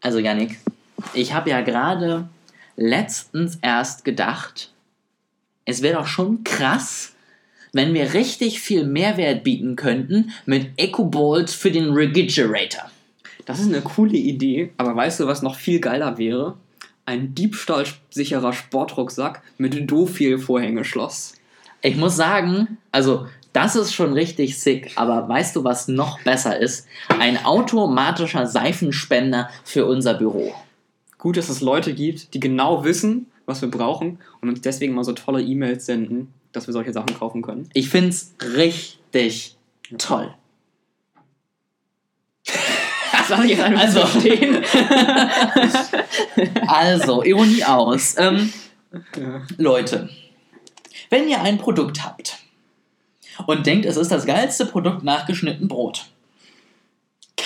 Also Yannick, ich habe ja gerade letztens erst gedacht, es wäre doch schon krass, wenn wir richtig viel Mehrwert bieten könnten mit EcoBolt für den Refrigerator. Das ist eine coole Idee, aber weißt du, was noch viel geiler wäre? Ein diebstahlsicherer Sportrucksack mit Dofil-Vorhängeschloss. Ich muss sagen, also das ist schon richtig sick, aber weißt du, was noch besser ist? Ein automatischer Seifenspender für unser Büro. Gut, dass es Leute gibt, die genau wissen, was wir brauchen und uns deswegen mal so tolle E-Mails senden, dass wir solche Sachen kaufen können. Ich find's richtig toll. Das ich jetzt einfach Also. so stehen. Also, Ironie aus. Ähm, Ja. Leute, wenn ihr ein Produkt habt und denkt, es ist das geilste Produkt nach geschnitten Brot,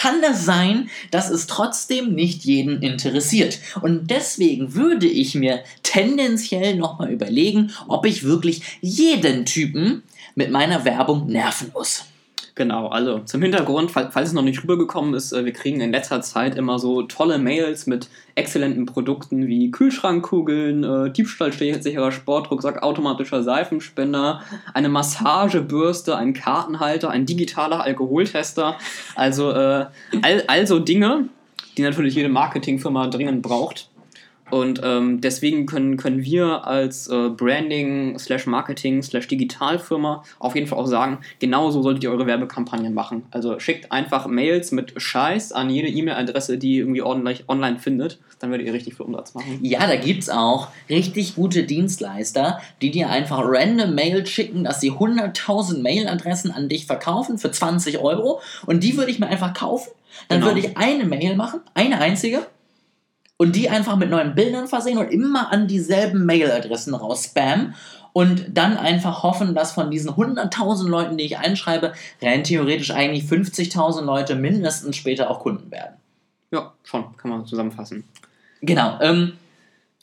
kann es sein, dass es trotzdem nicht jeden interessiert. Und deswegen würde ich mir tendenziell nochmal überlegen, ob ich wirklich jeden Typen mit meiner Werbung nerven muss. Genau, also zum Hintergrund, fall- falls es noch nicht rübergekommen ist, äh, wir kriegen in letzter Zeit immer so tolle Mails mit exzellenten Produkten wie Kühlschrankkugeln, äh, diebstahlsicherer Sportrucksack, automatischer Seifenspender, eine Massagebürste, ein Kartenhalter, ein digitaler Alkoholtester. Also äh, all, all so Dinge, die natürlich jede Marketingfirma dringend braucht. Und ähm, deswegen können, können wir als äh, Branding, slash Marketing, slash Digitalfirma auf jeden Fall auch sagen, genauso solltet ihr eure Werbekampagnen machen. Also schickt einfach Mails mit Scheiß an jede E-Mail-Adresse, die ihr irgendwie ordentlich online findet. Dann werdet ihr richtig viel Umsatz machen. Ja, da gibt's auch richtig gute Dienstleister, die dir einfach random Mail schicken, dass sie 100.000 Mailadressen an dich verkaufen für 20 Euro. Und die würde ich mir einfach kaufen. Dann Genau. würde ich eine Mail machen, eine einzige. Und die einfach mit neuen Bildern versehen und immer an dieselben Mailadressen raus spammen. Und dann einfach hoffen, dass von diesen 100.000 Leuten, die ich einschreibe, rein theoretisch eigentlich 50.000 Leute mindestens später auch Kunden werden. Ja, schon, kann man zusammenfassen. Genau. Ähm,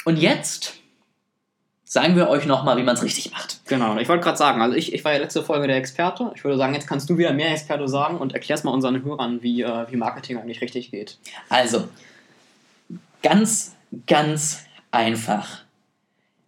und jetzt sagen wir euch nochmal, wie man es richtig macht. Genau, ich wollte gerade sagen, also ich, ich war ja letzte Folge der Experte. Ich würde sagen, jetzt kannst du wieder mehr Experte sagen und erklärst mal unseren Hörern, wie, äh, wie Marketing eigentlich richtig geht. Also, ganz, ganz einfach.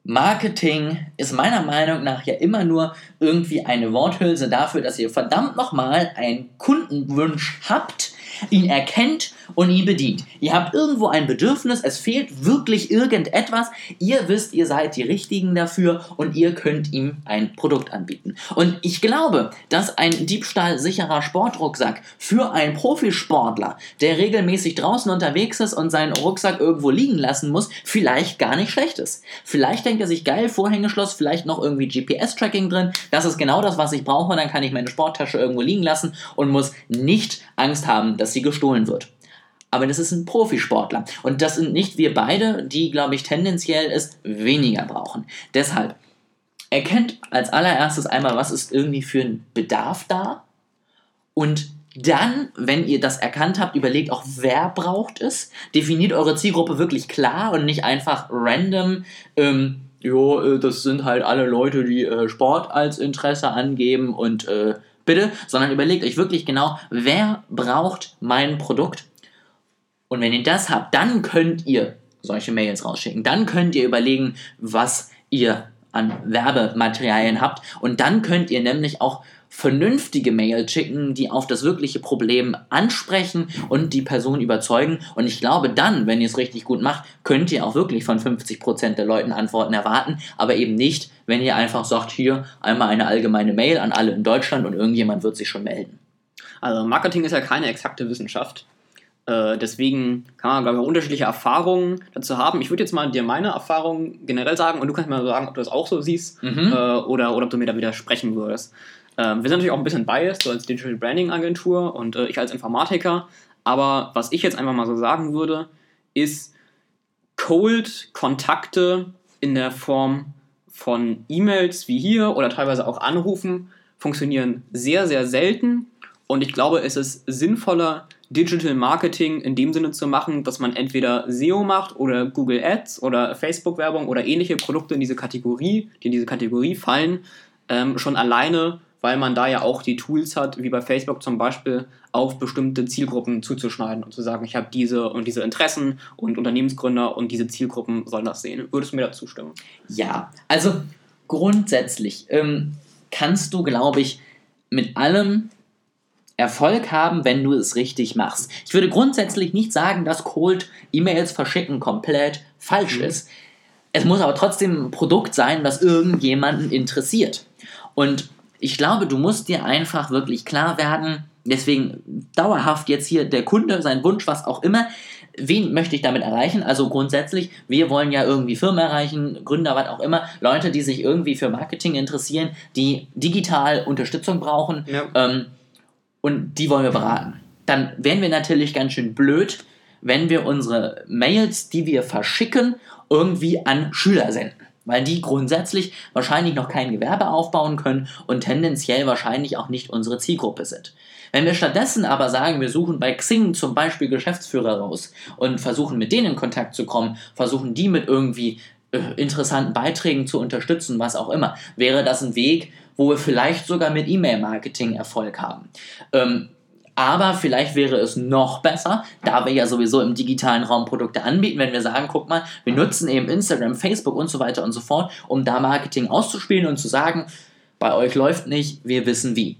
Marketing ist meiner Meinung nach ja immer nur irgendwie eine Worthülse dafür, dass ihr verdammt nochmal einen Kundenwunsch habt, ihn erkennt und ihn bedient. Ihr habt irgendwo ein Bedürfnis, es fehlt wirklich irgendetwas, ihr wisst, ihr seid die Richtigen dafür und ihr könnt ihm ein Produkt anbieten. Und ich glaube, dass ein diebstahlsicherer Sportrucksack für einen Profisportler, der regelmäßig draußen unterwegs ist und seinen Rucksack irgendwo liegen lassen muss, vielleicht gar nicht schlecht ist. Vielleicht denkt er sich, geil, Vorhängeschloss, vielleicht noch irgendwie GPS-Tracking drin, das ist genau das, was ich brauche, dann kann ich meine Sporttasche irgendwo liegen lassen und muss nicht Angst haben, dass sie gestohlen wird. Aber das ist ein Profisportler. Und das sind nicht wir beide, die, glaube ich, tendenziell es weniger brauchen. Deshalb, erkennt als allererstes einmal, was ist irgendwie für ein Bedarf da. Und dann, wenn ihr das erkannt habt, überlegt auch, wer braucht es. Definiert eure Zielgruppe wirklich klar und nicht einfach random. Ähm, jo, äh, das sind halt alle Leute, die äh, Sport als Interesse angeben und äh, bitte, sondern überlegt euch wirklich genau, wer braucht mein Produkt. Und wenn ihr das habt, dann könnt ihr solche Mails rausschicken. Dann könnt ihr überlegen, was ihr an Werbematerialien habt. Und dann könnt ihr nämlich auch vernünftige Mails schicken, die auf das wirkliche Problem ansprechen und die Person überzeugen. Und ich glaube, dann, wenn ihr es richtig gut macht, könnt ihr auch wirklich von 50% der Leuten Antworten erwarten, aber eben nicht, wenn ihr einfach sagt, hier einmal eine allgemeine Mail an alle in Deutschland und irgendjemand wird sich schon melden. Also Marketing ist ja keine exakte Wissenschaft. Äh, deswegen kann man, glaube ich, auch unterschiedliche Erfahrungen dazu haben. Ich würde jetzt mal dir meine Erfahrungen generell sagen und du kannst mir sagen, ob du das auch so siehst Mhm. äh, oder, oder ob du mir da widersprechen würdest. Ähm, wir sind natürlich auch ein bisschen biased, so als Digital Branding Agentur und äh, ich als Informatiker. Aber was ich jetzt einfach mal so sagen würde, ist Cold-Kontakte in der Form von E-Mails wie hier oder teilweise auch Anrufen funktionieren sehr, sehr selten. Und ich glaube, es ist sinnvoller, Digital Marketing in dem Sinne zu machen, dass man entweder SEO macht oder Google Ads oder Facebook-Werbung oder ähnliche Produkte in diese Kategorie, die in diese Kategorie fallen, ähm, schon alleine, weil man da ja auch die Tools hat, wie bei Facebook zum Beispiel, auf bestimmte Zielgruppen zuzuschneiden und zu sagen, ich habe diese und diese Interessen und Unternehmensgründer und diese Zielgruppen sollen das sehen. Würdest du mir dazu stimmen? Ja, also grundsätzlich ähm, kannst du, glaube ich, mit allem Erfolg haben, wenn du es richtig machst. Ich würde grundsätzlich nicht sagen, dass Cold E-Mails verschicken komplett falsch mhm. ist. Es muss aber trotzdem ein Produkt sein, das irgendjemanden interessiert. Und ich glaube, du musst dir einfach wirklich klar werden, deswegen dauerhaft jetzt hier der Kunde, sein Wunsch, was auch immer, wen möchte ich damit erreichen? Also grundsätzlich, wir wollen ja irgendwie Firmen erreichen, Gründer, was auch immer, Leute, die sich irgendwie für Marketing interessieren, die digital Unterstützung brauchen ja. ähm, und die wollen wir beraten. Dann wären wir natürlich ganz schön blöd, wenn wir unsere Mails, die wir verschicken, irgendwie an Schüler senden. Weil die grundsätzlich wahrscheinlich noch kein Gewerbe aufbauen können und tendenziell wahrscheinlich auch nicht unsere Zielgruppe sind. Wenn wir stattdessen aber sagen, wir suchen bei Xing zum Beispiel Geschäftsführer raus und versuchen mit denen in Kontakt zu kommen, versuchen die mit irgendwie interessanten Beiträgen zu unterstützen, was auch immer, wäre das ein Weg, wo wir vielleicht sogar mit E-Mail-Marketing Erfolg haben. Ähm, aber vielleicht wäre es noch besser, da wir ja sowieso im digitalen Raum Produkte anbieten, wenn wir sagen, guck mal, wir nutzen eben Instagram, Facebook und so weiter und so fort, um da Marketing auszuspielen und zu sagen, bei euch läuft nicht, wir wissen wie.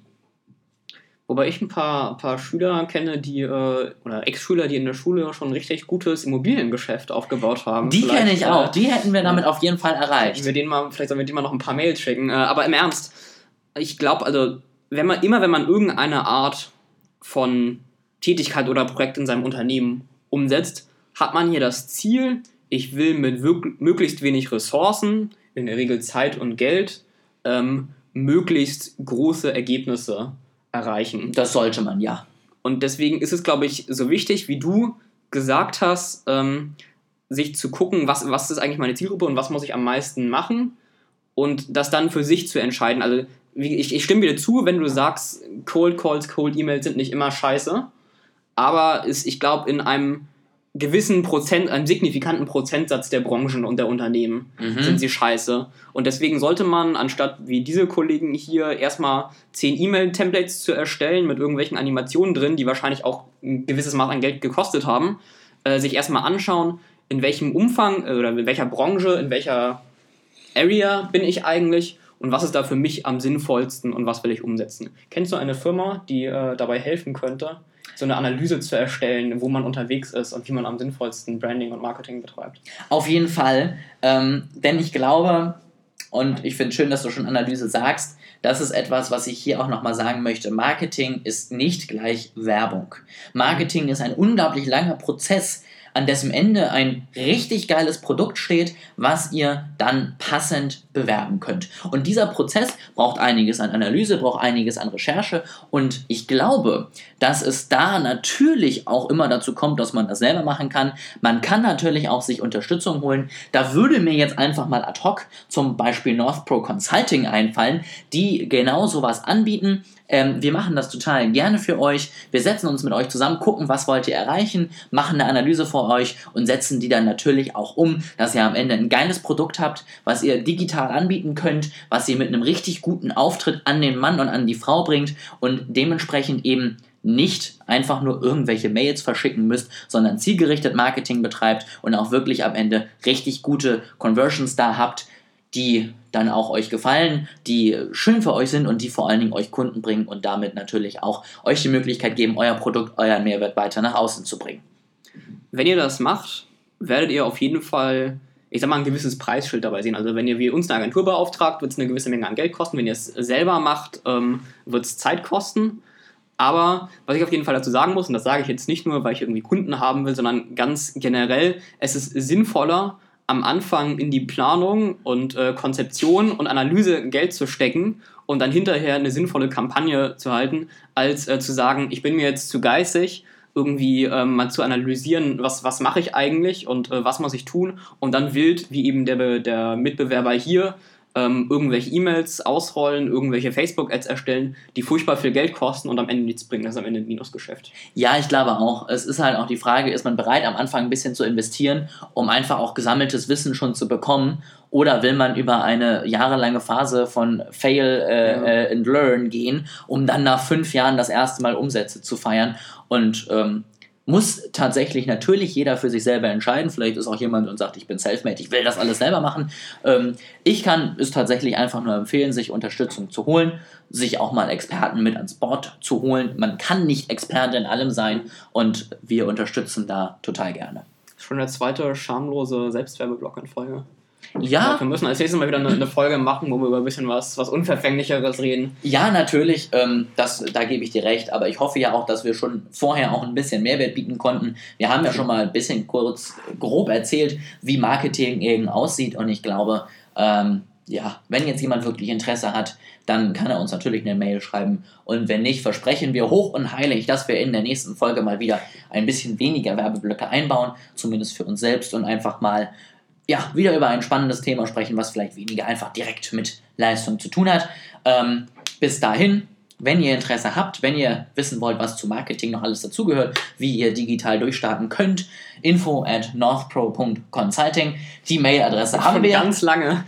Wobei ich ein paar, paar Schüler kenne, die, äh, oder Ex-Schüler, die in der Schule schon ein richtig gutes Immobiliengeschäft aufgebaut haben. Die kenne ich auch, äh, die hätten wir damit auf jeden Fall erreicht. Wir denen mal, vielleicht sollen wir denen mal noch ein paar Mails schicken. Äh, aber im Ernst, ich glaube, also, wenn man, immer wenn man irgendeine Art von Tätigkeit oder Projekt in seinem Unternehmen umsetzt, hat man hier das Ziel, ich will mit möglichst wenig Ressourcen, in der Regel Zeit und Geld, ähm, möglichst große Ergebnisse erreichen. Das sollte man, ja. Und deswegen ist es, glaube ich, so wichtig, wie du gesagt hast, ähm, sich zu gucken, was, was ist eigentlich meine Zielgruppe und was muss ich am meisten machen und das dann für sich zu entscheiden. Also ich, ich stimme dir zu, wenn du sagst, Cold Calls, Cold E-Mails sind nicht immer scheiße. Aber ist, ich glaube, in einem gewissen Prozent, einem signifikanten Prozentsatz der Branchen und der Unternehmen mhm. sind sie scheiße. Und deswegen sollte man, anstatt wie diese Kollegen hier, erstmal zehn E-Mail-Templates zu erstellen mit irgendwelchen Animationen drin, die wahrscheinlich auch ein gewisses Maß an Geld gekostet haben, äh, sich erstmal anschauen, in welchem Umfang äh, oder in welcher Branche, in welcher Area bin ich eigentlich und was ist da für mich am sinnvollsten und was will ich umsetzen. Kennst du eine Firma, die äh, dabei helfen könnte, so eine Analyse zu erstellen, wo man unterwegs ist und wie man am sinnvollsten Branding und Marketing betreibt? Auf jeden Fall, ähm, denn ich glaube, und ich finde schön, dass du schon Analyse sagst, das ist etwas, was ich hier auch nochmal sagen möchte. Marketing ist nicht gleich Werbung. Marketing ist ein unglaublich langer Prozess, an dessen Ende ein richtig geiles Produkt steht, was ihr dann passend bewerben könnt. Und dieser Prozess braucht einiges an Analyse, braucht einiges an Recherche und ich glaube, dass es da natürlich auch immer dazu kommt, dass man das selber machen kann. Man kann natürlich auch sich Unterstützung holen. Da würde mir jetzt einfach mal ad hoc zum Beispiel North Pro Consulting einfallen, die genau sowas anbieten ähm, wir machen das total gerne für euch. Wir setzen uns mit euch zusammen, gucken, was wollt ihr erreichen, machen eine Analyse für euch und setzen die dann natürlich auch um, dass ihr am Ende ein geiles Produkt habt, was ihr digital anbieten könnt, was ihr mit einem richtig guten Auftritt an den Mann und an die Frau bringt und dementsprechend eben nicht einfach nur irgendwelche Mails verschicken müsst, sondern zielgerichtet Marketing betreibt und auch wirklich am Ende richtig gute Conversions da habt, die dann auch euch gefallen, die schön für euch sind und die vor allen Dingen euch Kunden bringen und damit natürlich auch euch die Möglichkeit geben, euer Produkt, euren Mehrwert weiter nach außen zu bringen. Wenn ihr das macht, werdet ihr auf jeden Fall, ich sag mal, ein gewisses Preisschild dabei sehen. Also wenn ihr wie uns eine Agentur beauftragt, wird es eine gewisse Menge an Geld kosten. Wenn ihr es selber macht, ähm, wird es Zeit kosten. Aber was ich auf jeden Fall dazu sagen muss, und das sage ich jetzt nicht nur, weil ich irgendwie Kunden haben will, sondern ganz generell, es ist sinnvoller, am Anfang in die Planung und äh, Konzeption und Analyse Geld zu stecken und dann hinterher eine sinnvolle Kampagne zu halten, als äh, zu sagen, ich bin mir jetzt zu geistig, irgendwie ähm, mal zu analysieren, was, was mache ich eigentlich und äh, was muss ich tun und dann wild, wie eben der, der Mitbewerber hier, ähm, irgendwelche E-Mails ausrollen, irgendwelche Facebook-Ads erstellen, die furchtbar viel Geld kosten und am Ende nichts bringen. Das ist am Ende ein Minusgeschäft. Ja, ich glaube auch. Es ist halt auch die Frage, ist man bereit, am Anfang ein bisschen zu investieren, um einfach auch gesammeltes Wissen schon zu bekommen? Oder will man über eine jahrelange Phase von Fail äh, Ja. äh, and Learn gehen, um dann nach fünf Jahren das erste Mal Umsätze zu feiern? Und ähm, muss tatsächlich natürlich jeder für sich selber entscheiden. Vielleicht ist auch jemand und sagt, ich bin selfmade, ich will das alles selber machen. Ähm, ich kann es tatsächlich einfach nur empfehlen, sich Unterstützung zu holen, sich auch mal Experten mit ans Board zu holen. Man kann nicht Experte in allem sein und wir unterstützen da total gerne. Schon der zweite schamlose Selbstwerbeblock in Folge. Ja, Wir müssen als nächstes Mal wieder eine, eine Folge machen, wo wir über ein bisschen was, was Unverfänglicheres reden. Ja, natürlich, ähm, das, da gebe ich dir recht, aber ich hoffe ja auch, dass wir schon vorher auch ein bisschen Mehrwert bieten konnten. Wir haben ja schon mal ein bisschen kurz, grob erzählt, wie Marketing eben aussieht und ich glaube, ähm, ja, wenn jetzt jemand wirklich Interesse hat, dann kann er uns natürlich eine Mail schreiben und wenn nicht, versprechen wir hoch und heilig, dass wir in der nächsten Folge mal wieder ein bisschen weniger Werbeblöcke einbauen, zumindest für uns selbst und einfach mal ja, wieder über ein spannendes Thema sprechen, was vielleicht weniger einfach direkt mit Leistung zu tun hat. Ähm, bis dahin, wenn ihr Interesse habt, wenn ihr wissen wollt, was zu Marketing noch alles dazugehört, wie ihr digital durchstarten könnt, info at northpro.consulting. Die Mailadresse haben wir. ganz lange.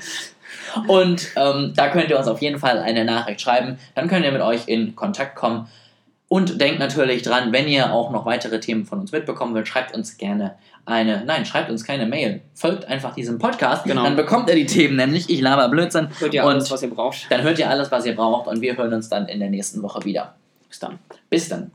Und ähm, da könnt ihr uns auf jeden Fall eine Nachricht schreiben. Dann können wir mit euch in Kontakt kommen. Und denkt natürlich dran, wenn ihr auch noch weitere Themen von uns mitbekommen wollt, schreibt uns gerne eine, nein, schreibt uns keine Mail. Folgt einfach diesem Podcast. Genau. Dann bekommt ihr die Themen nämlich. Ich laber Blödsinn. Hört ihr und alles, was ihr braucht. dann hört ihr alles, was ihr braucht. Und wir hören uns dann in der nächsten Woche wieder. Bis dann. Bis dann.